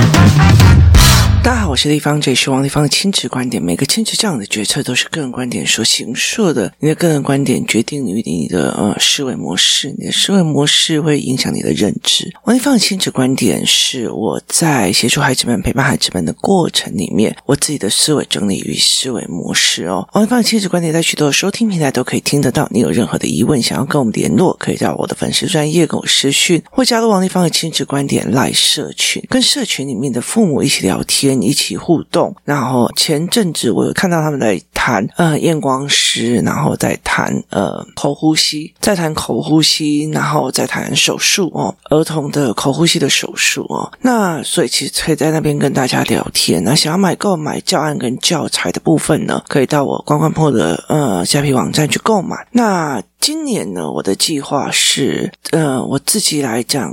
大家好，我是丽芳，这里是王丽芳的亲子观点。每个亲子这样的决策都是个人观点所形塑的。你的个人观点决定你你的呃思维模式，你的思维模式会影响你的认知。王丽芳的亲子观点是我在协助孩子们、陪伴孩子们的过程里面，我自己的思维整理与思维模式哦。王丽芳的亲子观点在许多的收听平台都可以听得到。你有任何的疑问，想要跟我们联络，可以到我的粉丝专页跟我私讯，或加入王丽芳的亲子观点来社群，跟社群里面的父母一起聊天。一起起互动，然后前阵子我有看到他们在谈呃验光师，然后在谈呃口呼吸，在谈口呼吸，然后再谈手术哦，儿童的口呼吸的手术哦。那所以其实可以在那边跟大家聊天。那想要买购买教案跟教材的部分呢，可以到我关关破的呃虾皮网站去购买。那今年呢，我的计划是呃我自己来讲。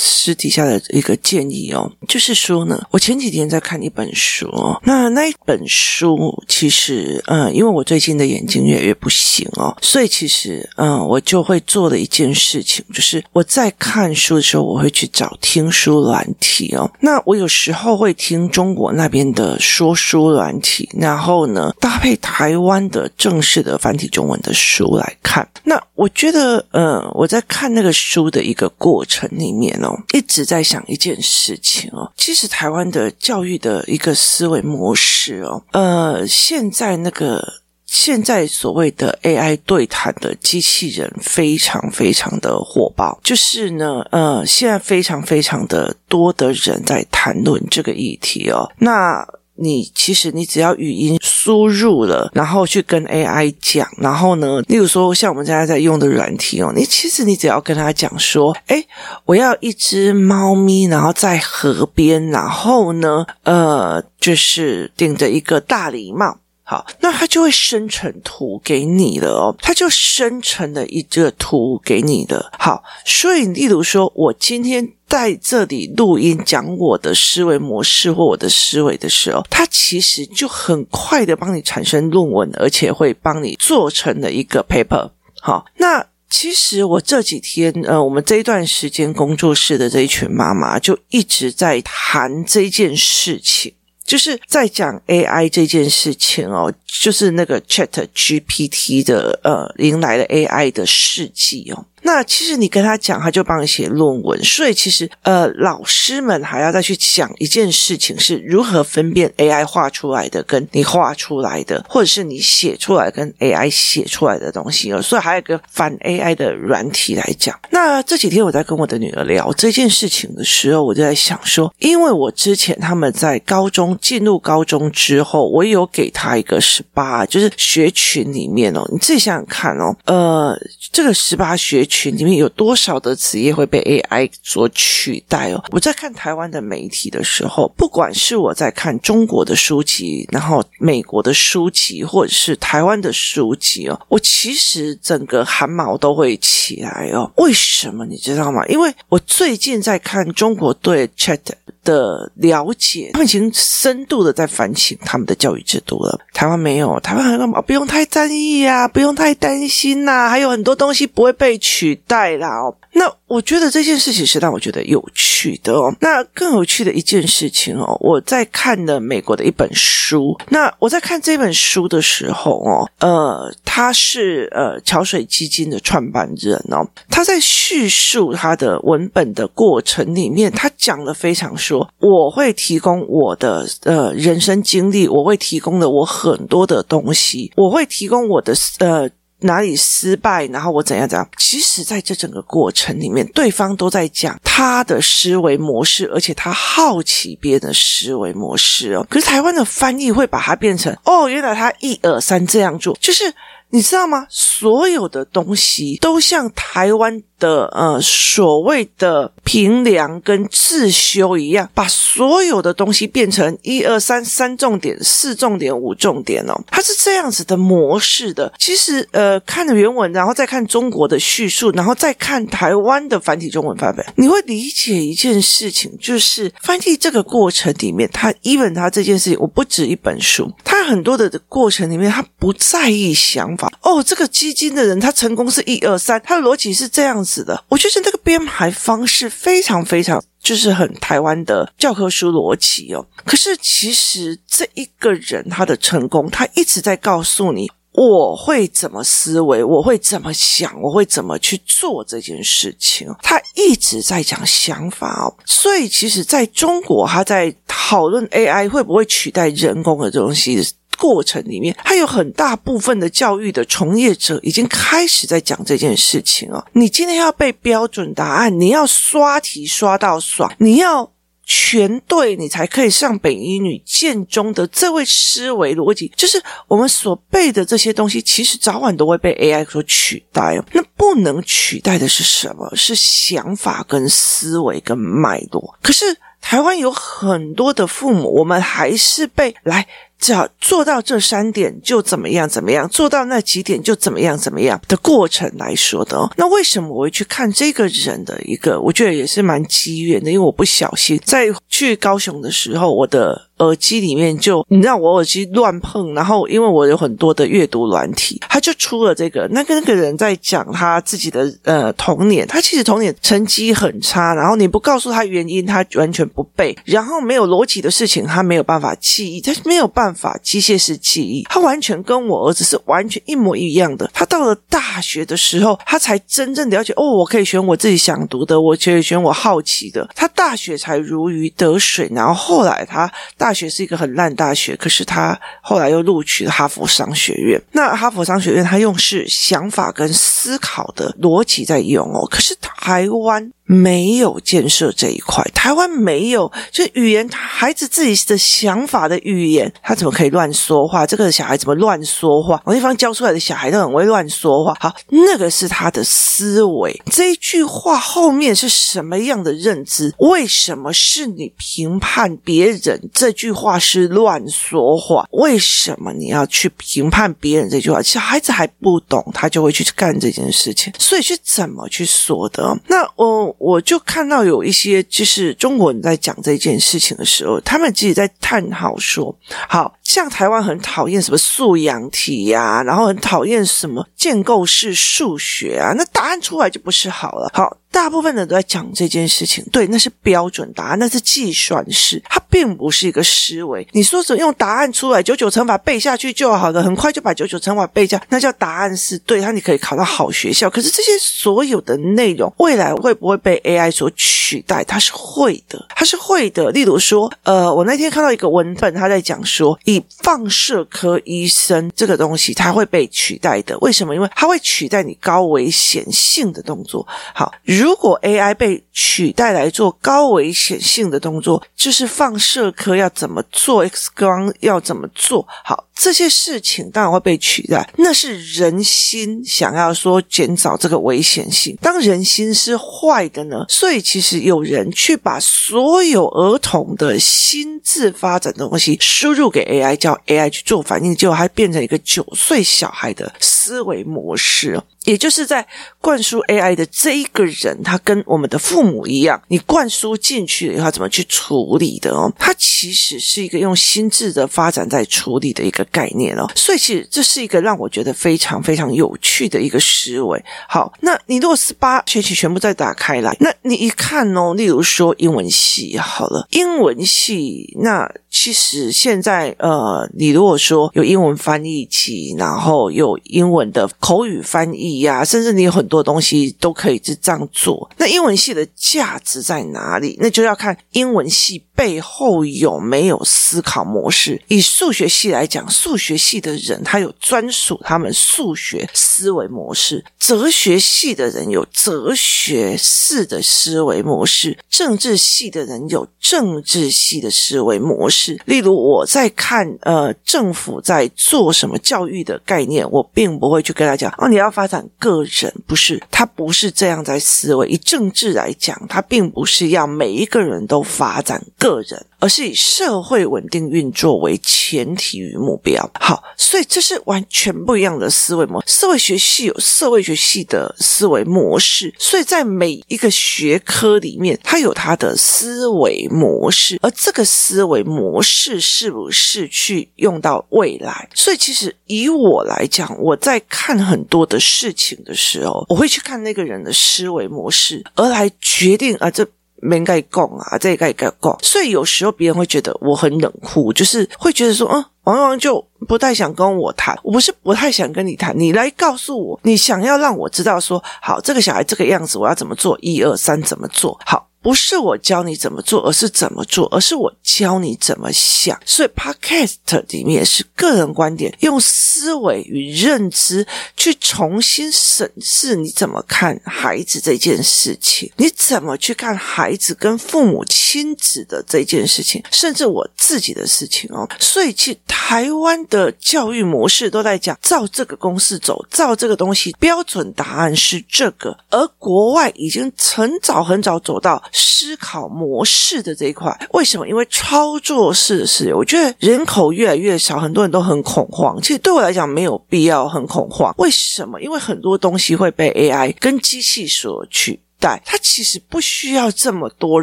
私底下的一个建议哦，就是说呢，我前几天在看一本书，那那一本书其实，嗯，因为我最近的眼睛越来越不行哦，所以其实，嗯，我就会做的一件事情，就是我在看书的时候，我会去找听书软体哦。那我有时候会听中国那边的说书软体，然后呢，搭配台湾的正式的繁体中文的书来看。那我觉得，嗯，我在看那个书的一个过程里面哦。一直在想一件事情哦，其实台湾的教育的一个思维模式哦，呃，现在那个现在所谓的 AI 对谈的机器人非常非常的火爆，就是呢，呃，现在非常非常的多的人在谈论这个议题哦，那。你其实你只要语音输入了，然后去跟 AI 讲，然后呢，例如说像我们现在在用的软体哦，你其实你只要跟他讲说，哎，我要一只猫咪，然后在河边，然后呢，呃，就是顶着一个大礼帽。好，那它就会生成图给你了哦，它就生成了一个图给你的。好，所以例如说，我今天在这里录音讲我的思维模式或我的思维的时候，它其实就很快的帮你产生论文，而且会帮你做成了一个 paper。好，那其实我这几天，呃，我们这一段时间工作室的这一群妈妈就一直在谈这件事情。就是在讲 AI 这件事情哦，就是那个 ChatGPT 的呃，迎来了 AI 的世纪哦。那其实你跟他讲，他就帮你写论文。所以其实呃，老师们还要再去想一件事情，是如何分辨 AI 画出来的跟你画出来的，或者是你写出来跟 AI 写出来的东西哦。所以还有一个反 AI 的软体来讲。那这几天我在跟我的女儿聊这件事情的时候，我就在想说，因为我之前他们在高中进入高中之后，我有给他一个十八，就是学群里面哦，你自己想想看哦，呃，这个十八学群。群里面有多少的职业会被 AI 所取代哦？我在看台湾的媒体的时候，不管是我在看中国的书籍，然后美国的书籍，或者是台湾的书籍哦，我其实整个汗毛都会起来哦。为什么你知道吗？因为我最近在看中国对 Chat 的了解，他们已经深度的在反省他们的教育制度了。台湾没有，台湾还说不用太在意啊，不用太担心呐、还有很多东西不会被取代啦哦。那我觉得这件事情是让我觉得有趣的哦。那更有趣的一件事情哦，我在看了美国的一本书。那我在看这本书的时候哦，呃，他是呃桥水基金的创办人哦。他在叙述他的文本的过程里面，他讲了非常说，我会提供我的呃人生经历，我会提供了我很多的东西，我会提供我的呃。哪里失败，然后我怎样怎样？其实，在这整个过程里面，对方都在讲他的思维模式，而且他好奇别人的思维模式哦。可是台湾的翻译会把它变成哦，原来他一二三这样做，就是你知道吗？所有的东西都像台湾。的呃，所谓的评量跟自修一样，把所有的东西变成一二三三重点、四重点、五重点哦，它是这样子的模式的。其实呃，看了原文，然后再看中国的叙述，然后再看台湾的繁体中文版本，你会理解一件事情，就是翻译这个过程里面，他 even 他这件事情，我不止一本书，他很多的过程里面，他不在意想法哦。这个基金的人，他成功是一二三，他的逻辑是这样子。子的。我觉得这个编排方式非常非常，就是很台湾的教科书逻辑哦。可是其实这一个人他的成功，他一直在告诉你。我会怎么思维？我会怎么想？我会怎么去做这件事情？他一直在讲想法哦，所以其实在中国，他在讨论 AI 会不会取代人工的东西过程里面，他有很大部分的教育的从业者已经开始在讲这件事情哦。你今天要背标准答案，你要刷题刷到爽，你要。全对，你才可以上北一女、建中的这位思维逻辑，就是我们所背的这些东西，其实早晚都会被 AI 所取代。那不能取代的是什么？是想法跟思维跟脉络。可是台湾有很多的父母，我们还是被来。只要做到这三点就怎么样怎么样，做到那几点就怎么样怎么样的过程来说的哦。那为什么我会去看这个人的一个？我觉得也是蛮机缘的，因为我不小心在去高雄的时候，我的。耳机里面就你知道我耳机乱碰，然后因为我有很多的阅读软体，他就出了这个。那个那个人在讲他自己的呃童年，他其实童年成绩很差，然后你不告诉他原因，他完全不背，然后没有逻辑的事情他没有办法记忆，他没有办法办法机械式记忆，他完全跟我儿子是完全一模一样的。他到了大学的时候，他才真正了解哦，我可以选我自己想读的，我可以选我好奇的。他大学才如鱼得水，然后后来他大。大学是一个很烂大学，可是他后来又录取了哈佛商学院。那哈佛商学院他用是想法跟思考的逻辑在用哦，可是台湾。没有建设这一块，台湾没有，就语言，孩子自己的想法的语言，他怎么可以乱说话？这个小孩怎么乱说话？某地方教出来的小孩都很会乱说话。好，那个是他的思维。这一句话后面是什么样的认知？为什么是你评判别人？这句话是乱说话？为什么你要去评判别人这句话？小孩子还不懂，他就会去干这件事情。所以是怎么去说的？那我。我就看到有一些，就是中国人在讲这件事情的时候，他们自己在探讨说，好像台湾很讨厌什么素养题呀，然后很讨厌什么建构式数学啊，那答案出来就不是好了。好。大部分人都在讲这件事情，对，那是标准答案，那是计算式，它并不是一个思维。你说是用答案出来，九九乘法背下去就好了，很快就把九九乘法背下，那叫答案是对，它你可以考到好学校。可是这些所有的内容，未来会不会被 AI 所取代？它是会的，它是会的。例如说，呃，我那天看到一个文本，他在讲说，以放射科医生这个东西，它会被取代的。为什么？因为它会取代你高危险性的动作。好。如如果 AI 被取代来做高危险性的动作，就是放射科要怎么做，X 光要怎么做，好。这些事情当然会被取代，那是人心想要说减少这个危险性。当人心是坏的呢，所以其实有人去把所有儿童的心智发展的东西输入给 AI，叫 AI 去做反应，结果还变成一个九岁小孩的思维模式。也就是在灌输 AI 的这一个人，他跟我们的父母一样，你灌输进去了以后，怎么去处理的哦？他其实是一个用心智的发展在处理的一个。概念哦，所以其实这是一个让我觉得非常非常有趣的一个思维。好，那你如果是把学期全部再打开来，那你一看哦，例如说英文系好了，英文系那其实现在呃，你如果说有英文翻译器，然后有英文的口语翻译呀、甚至你有很多东西都可以是这样做。那英文系的价值在哪里？那就要看英文系背后有没有思考模式。以数学系来讲。数学系的人，他有专属他们数学思维模式；哲学系的人有哲学式的思维模式；政治系的人有政治系的思维模式。例如，我在看呃政府在做什么教育的概念，我并不会去跟他讲哦，你要发展个人，不是，他不是这样在思维。以政治来讲，他并不是要每一个人都发展个个人，而是以社会稳定运作为前提与目标。好，所以这是完全不一样的思维模式。社会学系有社会学系的思维模式，所以在每一个学科里面，它有它的思维模式，而这个思维模式是不是去用到未来？所以，其实以我来讲，我在看很多的事情的时候，我会去看那个人的思维模式，而来决定啊，这没该讲啊，这该该讲。所以有时候别人会觉得我很冷酷，就是会觉得说，嗯，王王就不太想跟我谈。我不是不太想跟你谈，你来告诉我，你想要让我知道说，好，这个小孩这个样子，我要怎么做？一二三，怎么做？好。不是我教你怎么做，而是怎么做，而是我教你怎么想。所以，Podcast 里面是个人观点，用思维与认知去重新审视你怎么看孩子这件事情，你怎么去看孩子跟父母亲子的这件事情，甚至我自己的事情哦。所以，去台湾的教育模式都在讲，照这个公式走，照这个东西，标准答案是这个，而国外已经很早很早走到。思考模式的这一块，为什么？因为操作式的事，我觉得人口越来越少，很多人都很恐慌。其实对我来讲，没有必要很恐慌。为什么？因为很多东西会被 AI 跟机器所取。代，他其实不需要这么多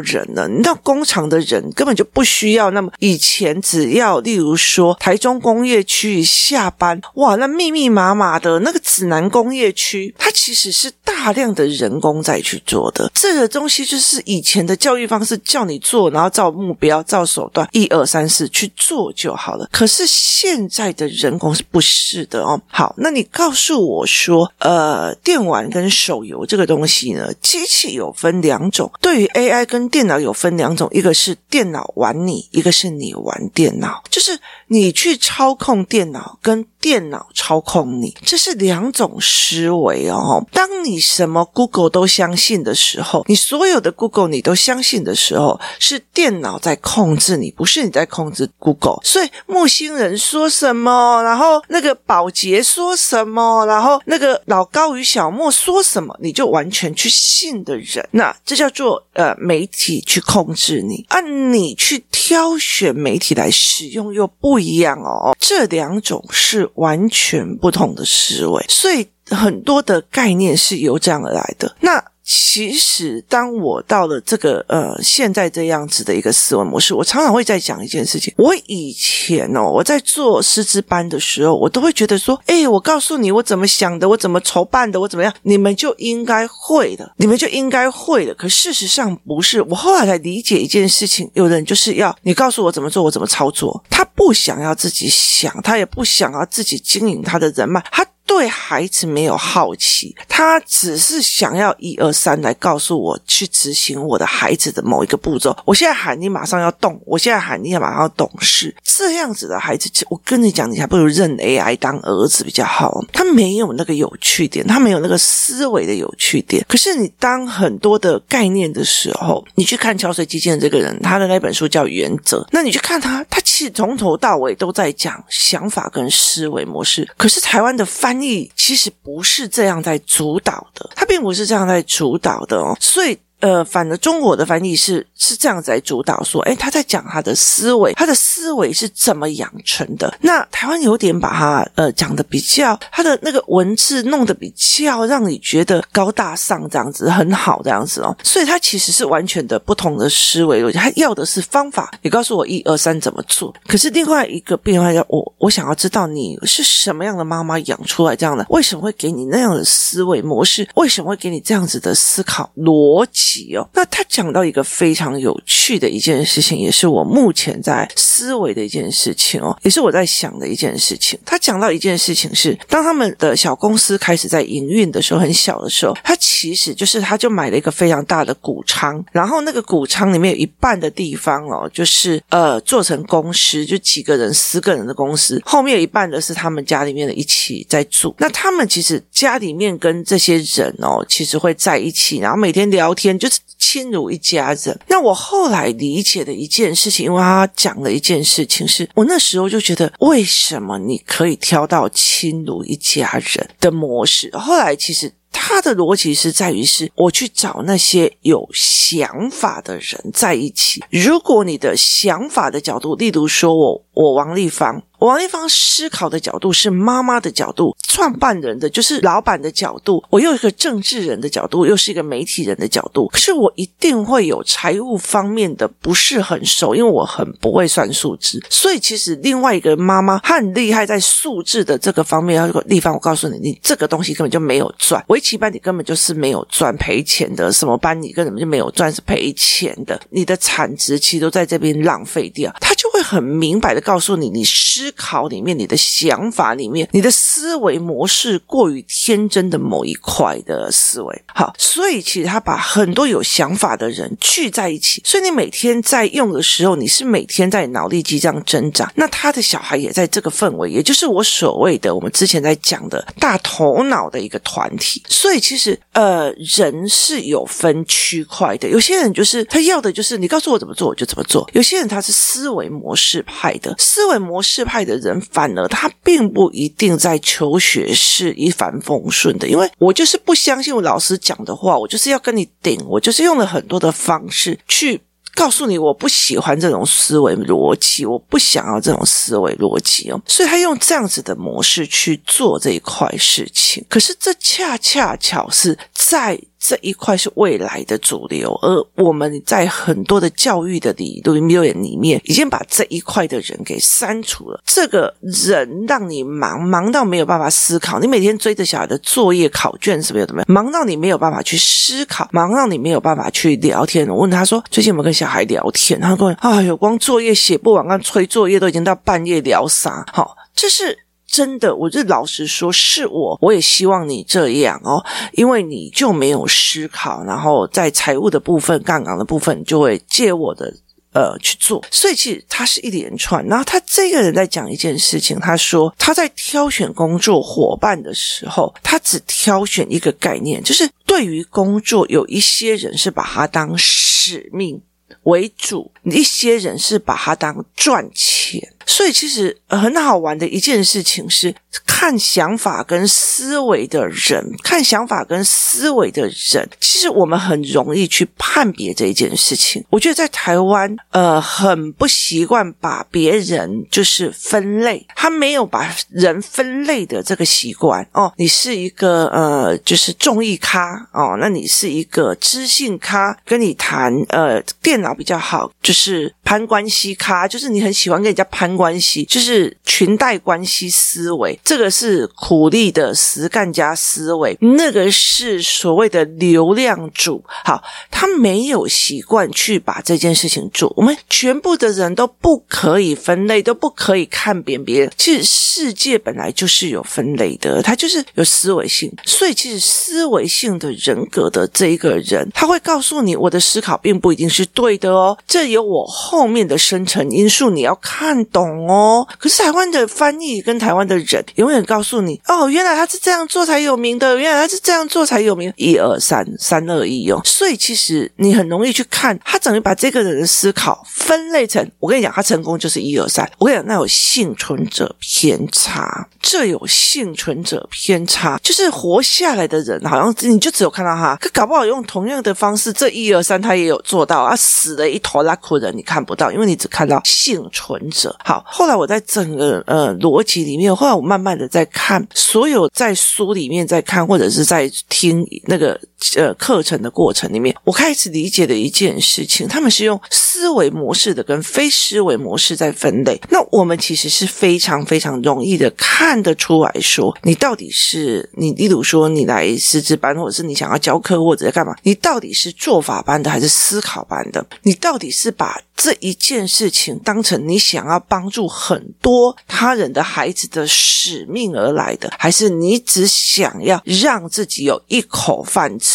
人了。你知道工厂的人根本就不需要那么。以前只要，例如说台中工业区下班，哇，那密密麻麻的那个指南工业区，它其实是大量的人工在去做的。这个东西就是以前的教育方式，叫你做，然后照目标、照手段，一二三四去做就好了。可是现在的人工是不是的哦？好，那你告诉我说，呃，电玩跟手游这个东西呢？机器有分两种，对于 AI 跟电脑有分两种，一个是电脑玩你，一个是你玩电脑，就是你去操控电脑跟电脑操控你，这是两种思维哦。当你什么 Google 都相信的时候，你所有的 Google 你都相信的时候，是电脑在控制你，不是你在控制 Google。所以木星人说什么，然后那个保洁说什么，然后那个老高与小莫说什么，你就完全去信。的人，那这叫做呃媒体去控制你，按你去挑选媒体来使用又不一样哦，这两种是完全不同的思维，所以很多的概念是由这样而来的。那。其实，当我到了这个呃现在这样子的一个思维模式，我常常会在讲一件事情。我以前哦，我在做师资班的时候，我都会觉得说，诶，我告诉你我怎么想的，我怎么筹办的，我怎么样，你们就应该会的，你们就应该会的。可事实上不是。我后来才理解一件事情，有人就是要你告诉我怎么做，我怎么操作。他不想要自己想，他也不想要自己经营他的人脉，他。对孩子没有好奇，他只是想要一二三来告诉我去执行我的孩子的某一个步骤。我现在喊你马上要动，我现在喊你要马上要懂事。这样子的孩子，我跟你讲，你还不如认 AI 当儿子比较好。他没有那个有趣点，他没有那个思维的有趣点。可是你当很多的概念的时候，你去看桥水基金的这个人，他的那本书叫《原则》，那你去看他，他其实从头到尾都在讲想法跟思维模式。可是台湾的翻。翻译其实不是这样在主导的，它并不是这样在主导的哦，所以。呃，反正中国的翻译是是这样子来主导说，诶，他在讲他的思维，他的思维是怎么养成的。那台湾有点把它呃讲的比较，他的那个文字弄得比较让你觉得高大上这样子，很好这样子哦。所以他其实是完全的不同的思维逻辑，他要的是方法。你告诉我一二三怎么做？可是另外一个变化，我我想要知道你是什么样的妈妈养出来这样的？为什么会给你那样的思维模式？为什么会给你这样子的思考逻辑？哦，那他讲到一个非常有趣的一件事情，也是我目前在思维的一件事情哦，也是我在想的一件事情。他讲到一件事情是，当他们的小公司开始在营运的时候，很小的时候，他其实就是他就买了一个非常大的谷仓，然后那个谷仓里面有一半的地方哦，就是呃做成公司，就几个人、十个人的公司，后面有一半的是他们家里面的一起在住。那他们其实家里面跟这些人哦，其实会在一起，然后每天聊天。就是亲如一家人。那我后来理解的一件事情，因为他讲了一件事情是，我那时候就觉得，为什么你可以挑到亲如一家人的模式？后来其实。他的逻辑是在于是我去找那些有想法的人在一起。如果你的想法的角度，例如说我我王立芳。王丽芳思考的角度是妈妈的角度，创办人的就是老板的角度，我又一个政治人的角度，又是一个媒体人的角度。可是我一定会有财务方面的不是很熟，因为我很不会算数字。所以其实另外一个妈妈她很厉害在数字的这个方面。要丽芳，我告诉你，你这个东西根本就没有赚，围棋班你根本就是没有赚赔钱的，什么班你根本就没有赚是赔钱的，你的产值其实都在这边浪费掉。他就会很明白的告诉你，你失。思考里面，你的想法里面，你的思维模式过于天真的某一块的思维，好，所以其实他把很多有想法的人聚在一起，所以你每天在用的时候，你是每天在脑力激这样增长。那他的小孩也在这个氛围，也就是我所谓的我们之前在讲的大头脑的一个团体。所以其实呃，人是有分区块的，有些人就是他要的就是你告诉我怎么做，我就怎么做。有些人他是思维模式派的，思维模式派。爱的人，反而他并不一定在求学是一帆风顺的，因为我就是不相信我老师讲的话，我就是要跟你顶，我就是用了很多的方式去告诉你，我不喜欢这种思维逻辑，我不想要这种思维逻辑哦，所以他用这样子的模式去做这一块事情，可是这恰恰巧是在。这一块是未来的主流，而我们在很多的教育的理论里面，已经把这一块的人给删除了。这个人让你忙，忙到没有办法思考。你每天追着小孩的作业、考卷，是不是有怎么样？忙到你没有办法去思考，忙到你没有办法去聊天。我问他说：“最近有没有跟小孩聊天？”他说：“哎呦，光作业写不完，跟催作业都已经到半夜聊啥？”好，这是。真的，我就老实说，是我，我也希望你这样哦，因为你就没有思考，然后在财务的部分、杠杆的部分，就会借我的呃去做，所以其实他是一连串。然后他这个人在讲一件事情，他说他在挑选工作伙伴的时候，他只挑选一个概念，就是对于工作，有一些人是把它当使命为主，一些人是把它当赚钱。所以，其实很好玩的一件事情是，看想法跟思维的人，看想法跟思维的人，其实我们很容易去判别这一件事情。我觉得在台湾，呃，很不习惯把别人就是分类，他没有把人分类的这个习惯。哦，你是一个呃，就是综艺咖哦，那你是一个知性咖，跟你谈呃电脑比较好，就是攀关系咖，就是你很喜欢跟人家攀。关系就是裙带关系思维，这个是苦力的实干家思维，那个是所谓的流量主。好，他没有习惯去把这件事情做。我们全部的人都不可以分类，都不可以看扁别人。其实世界本来就是有分类的，它就是有思维性。所以，其实思维性的人格的这一个人，他会告诉你，我的思考并不一定是对的哦，这有我后面的深层因素，你要看懂。哦，可是台湾的翻译跟台湾的人永远告诉你哦，原来他是这样做才有名的，原来他是这样做才有名。一二三，三二一哦，所以其实你很容易去看他，等于把这个人的思考分类成。我跟你讲，他成功就是一二三。我跟你讲，那有幸存者偏差，这有幸存者偏差，就是活下来的人，好像你就只有看到他，可搞不好用同样的方式，这一二三他也有做到啊，死了一头拉苦的人你看不到，因为你只看到幸存者。好。后来我在整个呃逻辑里面，后来我慢慢的在看所有在书里面在看或者是在听那个呃课程的过程里面，我开始理解的一件事情，他们是用思维模式的跟非思维模式在分类。那我们其实是非常非常容易的看得出来说，你到底是你，例如说你来师资班，或者是你想要教课或者在干嘛，你到底是做法班的还是思考班的？你到底是把这一件事情当成你想要帮助很多他人的孩子的使命而来的，还是你只想要让自己有一口饭吃？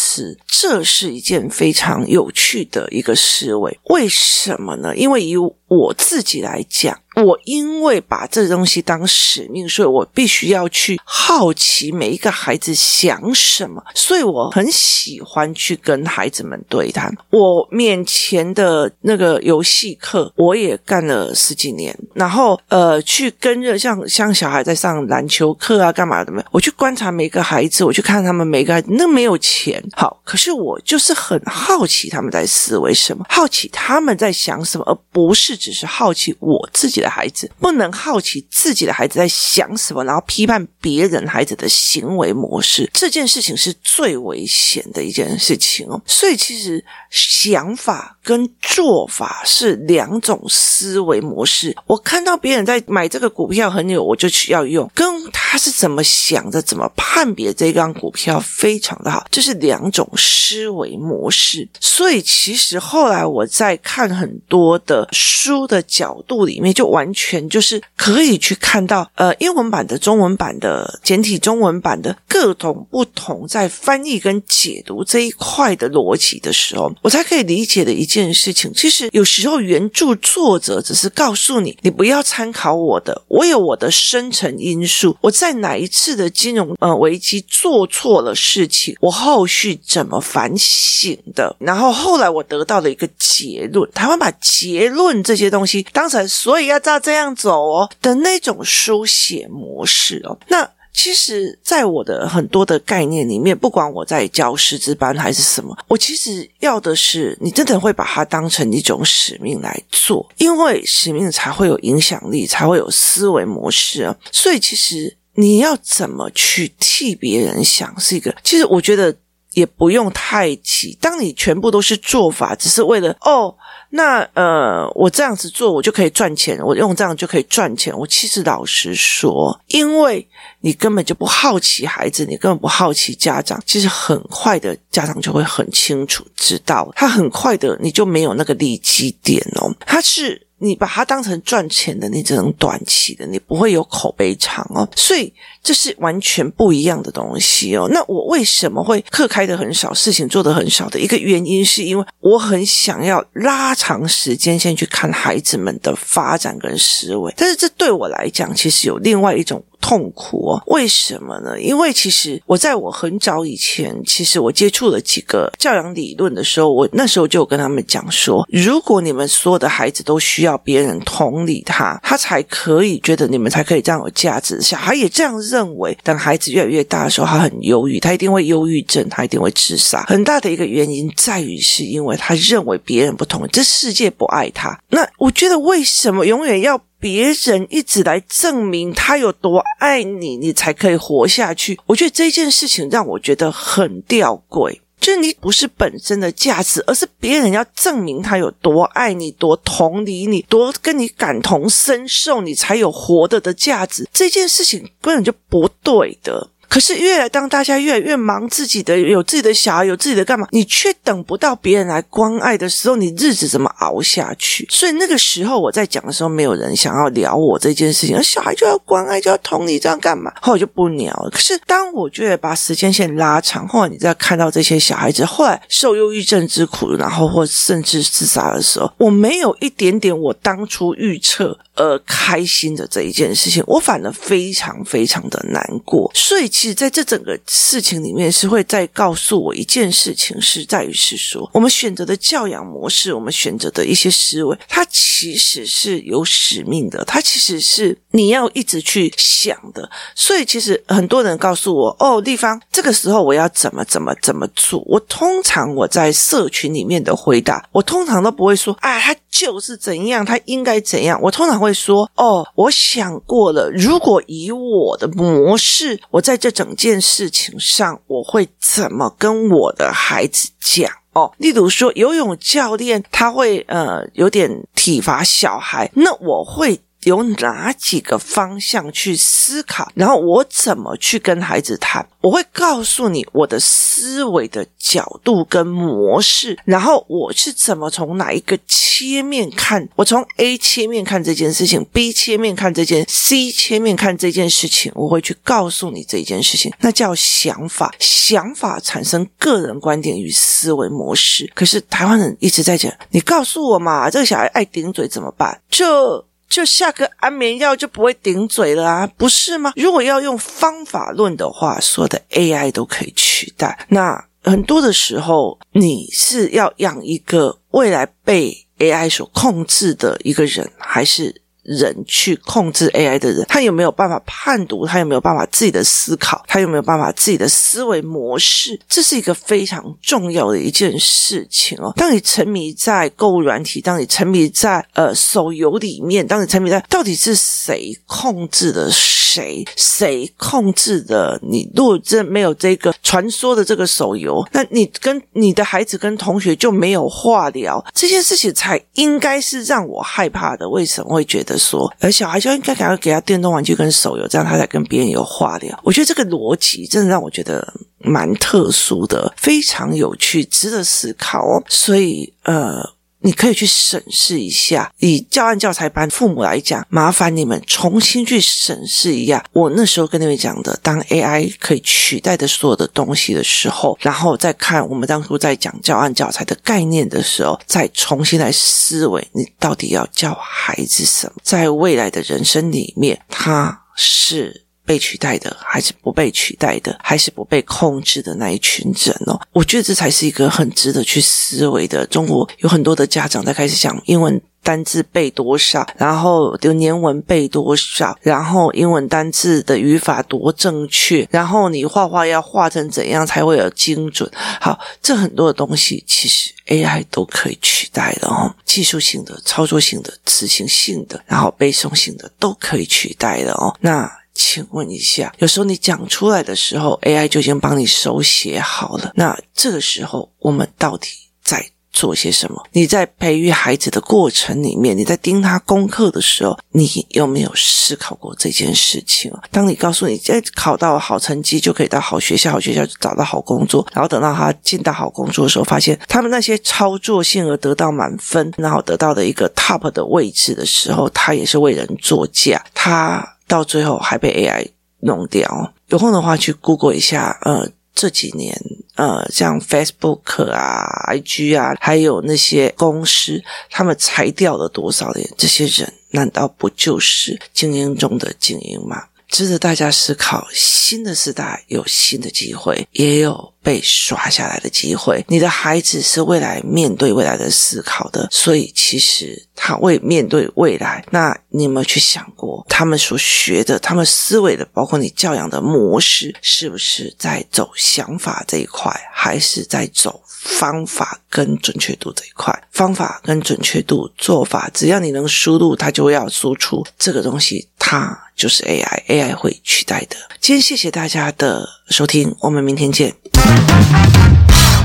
这是一件非常有趣的一个思维。为什么呢？因为以我自己来讲。我因为把这东西当使命，所以我必须要去好奇每一个孩子想什么，所以我很喜欢去跟孩子们对谈。我面前的那个游戏课，我也干了十几年，然后呃，去跟着像像小孩在上篮球课啊，干嘛的，我去观察每个孩子，我去看他们每个孩子，那没有钱，好，可是我就是很好奇他们在思维什么，好奇他们在想什么，而不是只是好奇我自己的孩子，不能好奇自己的孩子在想什么，然后批判别人孩子的行为模式，这件事情是最危险的一件事情哦。所以其实想法跟做法是两种思维模式。我看到别人在买这个股票很有，我就去要用，跟他是怎么想的，怎么判别这张股票非常的好，这是两种思维模式。所以其实后来我在看很多的书的角度里面，就完全就是可以去看到，呃，英文版的、中文版的、简体中文版的各种不同在翻译跟解读这一块的逻辑的时候，我才可以理解的一件事情。其实有时候原著作者只是告诉你，你不要参考我的，我有我的深层因素。我在哪一次的金融呃危机做错了事情，我后续怎么反省的？然后后来我得到了一个结论。台湾把结论这些东西当成，所以要照这样走哦的那种书写模式哦。那其实，在我的很多的概念里面，不管我在教师资班还是什么，我其实要的是你真的会把它当成一种使命来做，因为使命才会有影响力，才会有思维模式啊。所以，其实你要怎么去替别人想，是一个其实我觉得也不用太急。当你全部都是做法，只是为了哦。那呃，我这样子做，我就可以赚钱。我用这样就可以赚钱。我其实老实说，因为你根本就不好奇孩子，你根本不好奇家长。其实很快的，家长就会很清楚知道，他很快的你就没有那个利基点哦。他是。你把它当成赚钱的，你只能短期的，你不会有口碑长哦。所以这是完全不一样的东西哦。那我为什么会课开的很少，事情做的很少的一个原因，是因为我很想要拉长时间先去看孩子们的发展跟思维。但是这对我来讲，其实有另外一种。痛苦哦，为什么呢？因为其实我在我很早以前，其实我接触了几个教养理论的时候，我那时候就跟他们讲说，如果你们所有的孩子都需要别人同理他，他才可以觉得你们才可以这样有价值。小孩也这样认为。等孩子越来越大的时候，他很忧郁，他一定会忧郁症，他一定会自杀。很大的一个原因在于，是因为他认为别人不同，这世界不爱他。那我觉得为什么永远要？别人一直来证明他有多爱你，你才可以活下去。我觉得这件事情让我觉得很吊诡，就是你不是本身的价值，而是别人要证明他有多爱你、多同理你、多跟你感同身受，你才有活得的价值。这件事情根本就不对的。可是，越当大家越来越忙自己的，有自己的小孩，有自己的干嘛，你却等不到别人来关爱的时候，你日子怎么熬下去？所以那个时候我在讲的时候，没有人想要聊我这件事情。而小孩就要关爱，就要同理，这样干嘛？后来就不聊了。可是当我觉得把时间线拉长，后来你再看到这些小孩子后来受忧郁症之苦，然后或甚至自杀的时候，我没有一点点我当初预测而开心的这一件事情，我反而非常非常的难过。所以。其实在这整个事情里面，是会在告诉我一件事情，是在于是说，我们选择的教养模式，我们选择的一些思维，它其实是有使命的，它其实是你要一直去想的。所以，其实很多人告诉我，哦，丽芳，这个时候我要怎么怎么怎么做？我通常我在社群里面的回答，我通常都不会说，啊，他就是怎样，他应该怎样。我通常会说，哦，我想过了，如果以我的模式，我在这。整件事情上，我会怎么跟我的孩子讲哦？例如说，游泳教练他会呃有点体罚小孩，那我会。有哪几个方向去思考，然后我怎么去跟孩子谈？我会告诉你我的思维的角度跟模式，然后我是怎么从哪一个切面看？我从 A 切面看这件事情，B 切面看这件，C 切面看这件事情，我会去告诉你这件事情，那叫想法。想法产生个人观点与思维模式。可是台湾人一直在讲，你告诉我嘛，这个小孩爱顶嘴怎么办？这就下个安眠药就不会顶嘴了啊，不是吗？如果要用方法论的话，所有的 AI 都可以取代。那很多的时候，你是要养一个未来被 AI 所控制的一个人，还是？人去控制 AI 的人，他有没有办法判读？他有没有办法自己的思考？他有没有办法自己的思维模式？这是一个非常重要的一件事情哦。当你沉迷在购物软体，当你沉迷在呃手游里面，当你沉迷在到底是谁控制的谁？谁控制的你？如果真没有这个传说的这个手游，那你跟你的孩子跟同学就没有话聊。这件事情才应该是让我害怕的。为什么会觉得？说，而小孩就应该赶快给他电动玩具跟手游，这样他才跟别人有话聊。我觉得这个逻辑真的让我觉得蛮特殊的，非常有趣，值得思考哦。所以，呃。你可以去审视一下，以教案教材班父母来讲，麻烦你们重新去审视一下我那时候跟你们讲的，当 AI 可以取代的所有的东西的时候，然后再看我们当初在讲教案教材的概念的时候，再重新来思维，你到底要教孩子什么？在未来的人生里面，他是。被取代的，还是不被取代的，还是不被控制的那一群人哦？我觉得这才是一个很值得去思维的。中国有很多的家长在开始讲英文单字背多少，然后就年文背多少，然后英文单字的语法多正确，然后你画画要画成怎样才会有精准？好，这很多的东西其实 AI 都可以取代的哦，技术性的、操作性的、执行性的，然后背诵性的都可以取代的哦。那。请问一下，有时候你讲出来的时候，AI 就已经帮你手写好了。那这个时候，我们到底在做些什么？你在培育孩子的过程里面，你在盯他功课的时候，你有没有思考过这件事情？当你告诉你，在考到好成绩就可以到好学校，好学校就找到好工作，然后等到他进到好工作的时候，发现他们那些操作性而得到满分，然后得到的一个 top 的位置的时候，他也是为人作嫁，他。到最后还被 AI 弄掉。有空的话去 Google 一下，呃，这几年，呃，像 Facebook 啊、IG 啊，还有那些公司，他们裁掉了多少人？这些人难道不就是精英中的精英吗？值得大家思考。新的时代有新的机会，也有被刷下来的机会。你的孩子是未来面对未来的思考的，所以其实他为面对未来，那你有没有去想过，他们所学的、他们思维的，包括你教养的模式，是不是在走想法这一块，还是在走方法跟准确度这一块？方法跟准确度做法，只要你能输入，它就要输出。这个东西，它就是 AI，AI 会取代的。今天谢谢大家的收听，我们明天见。Thank you.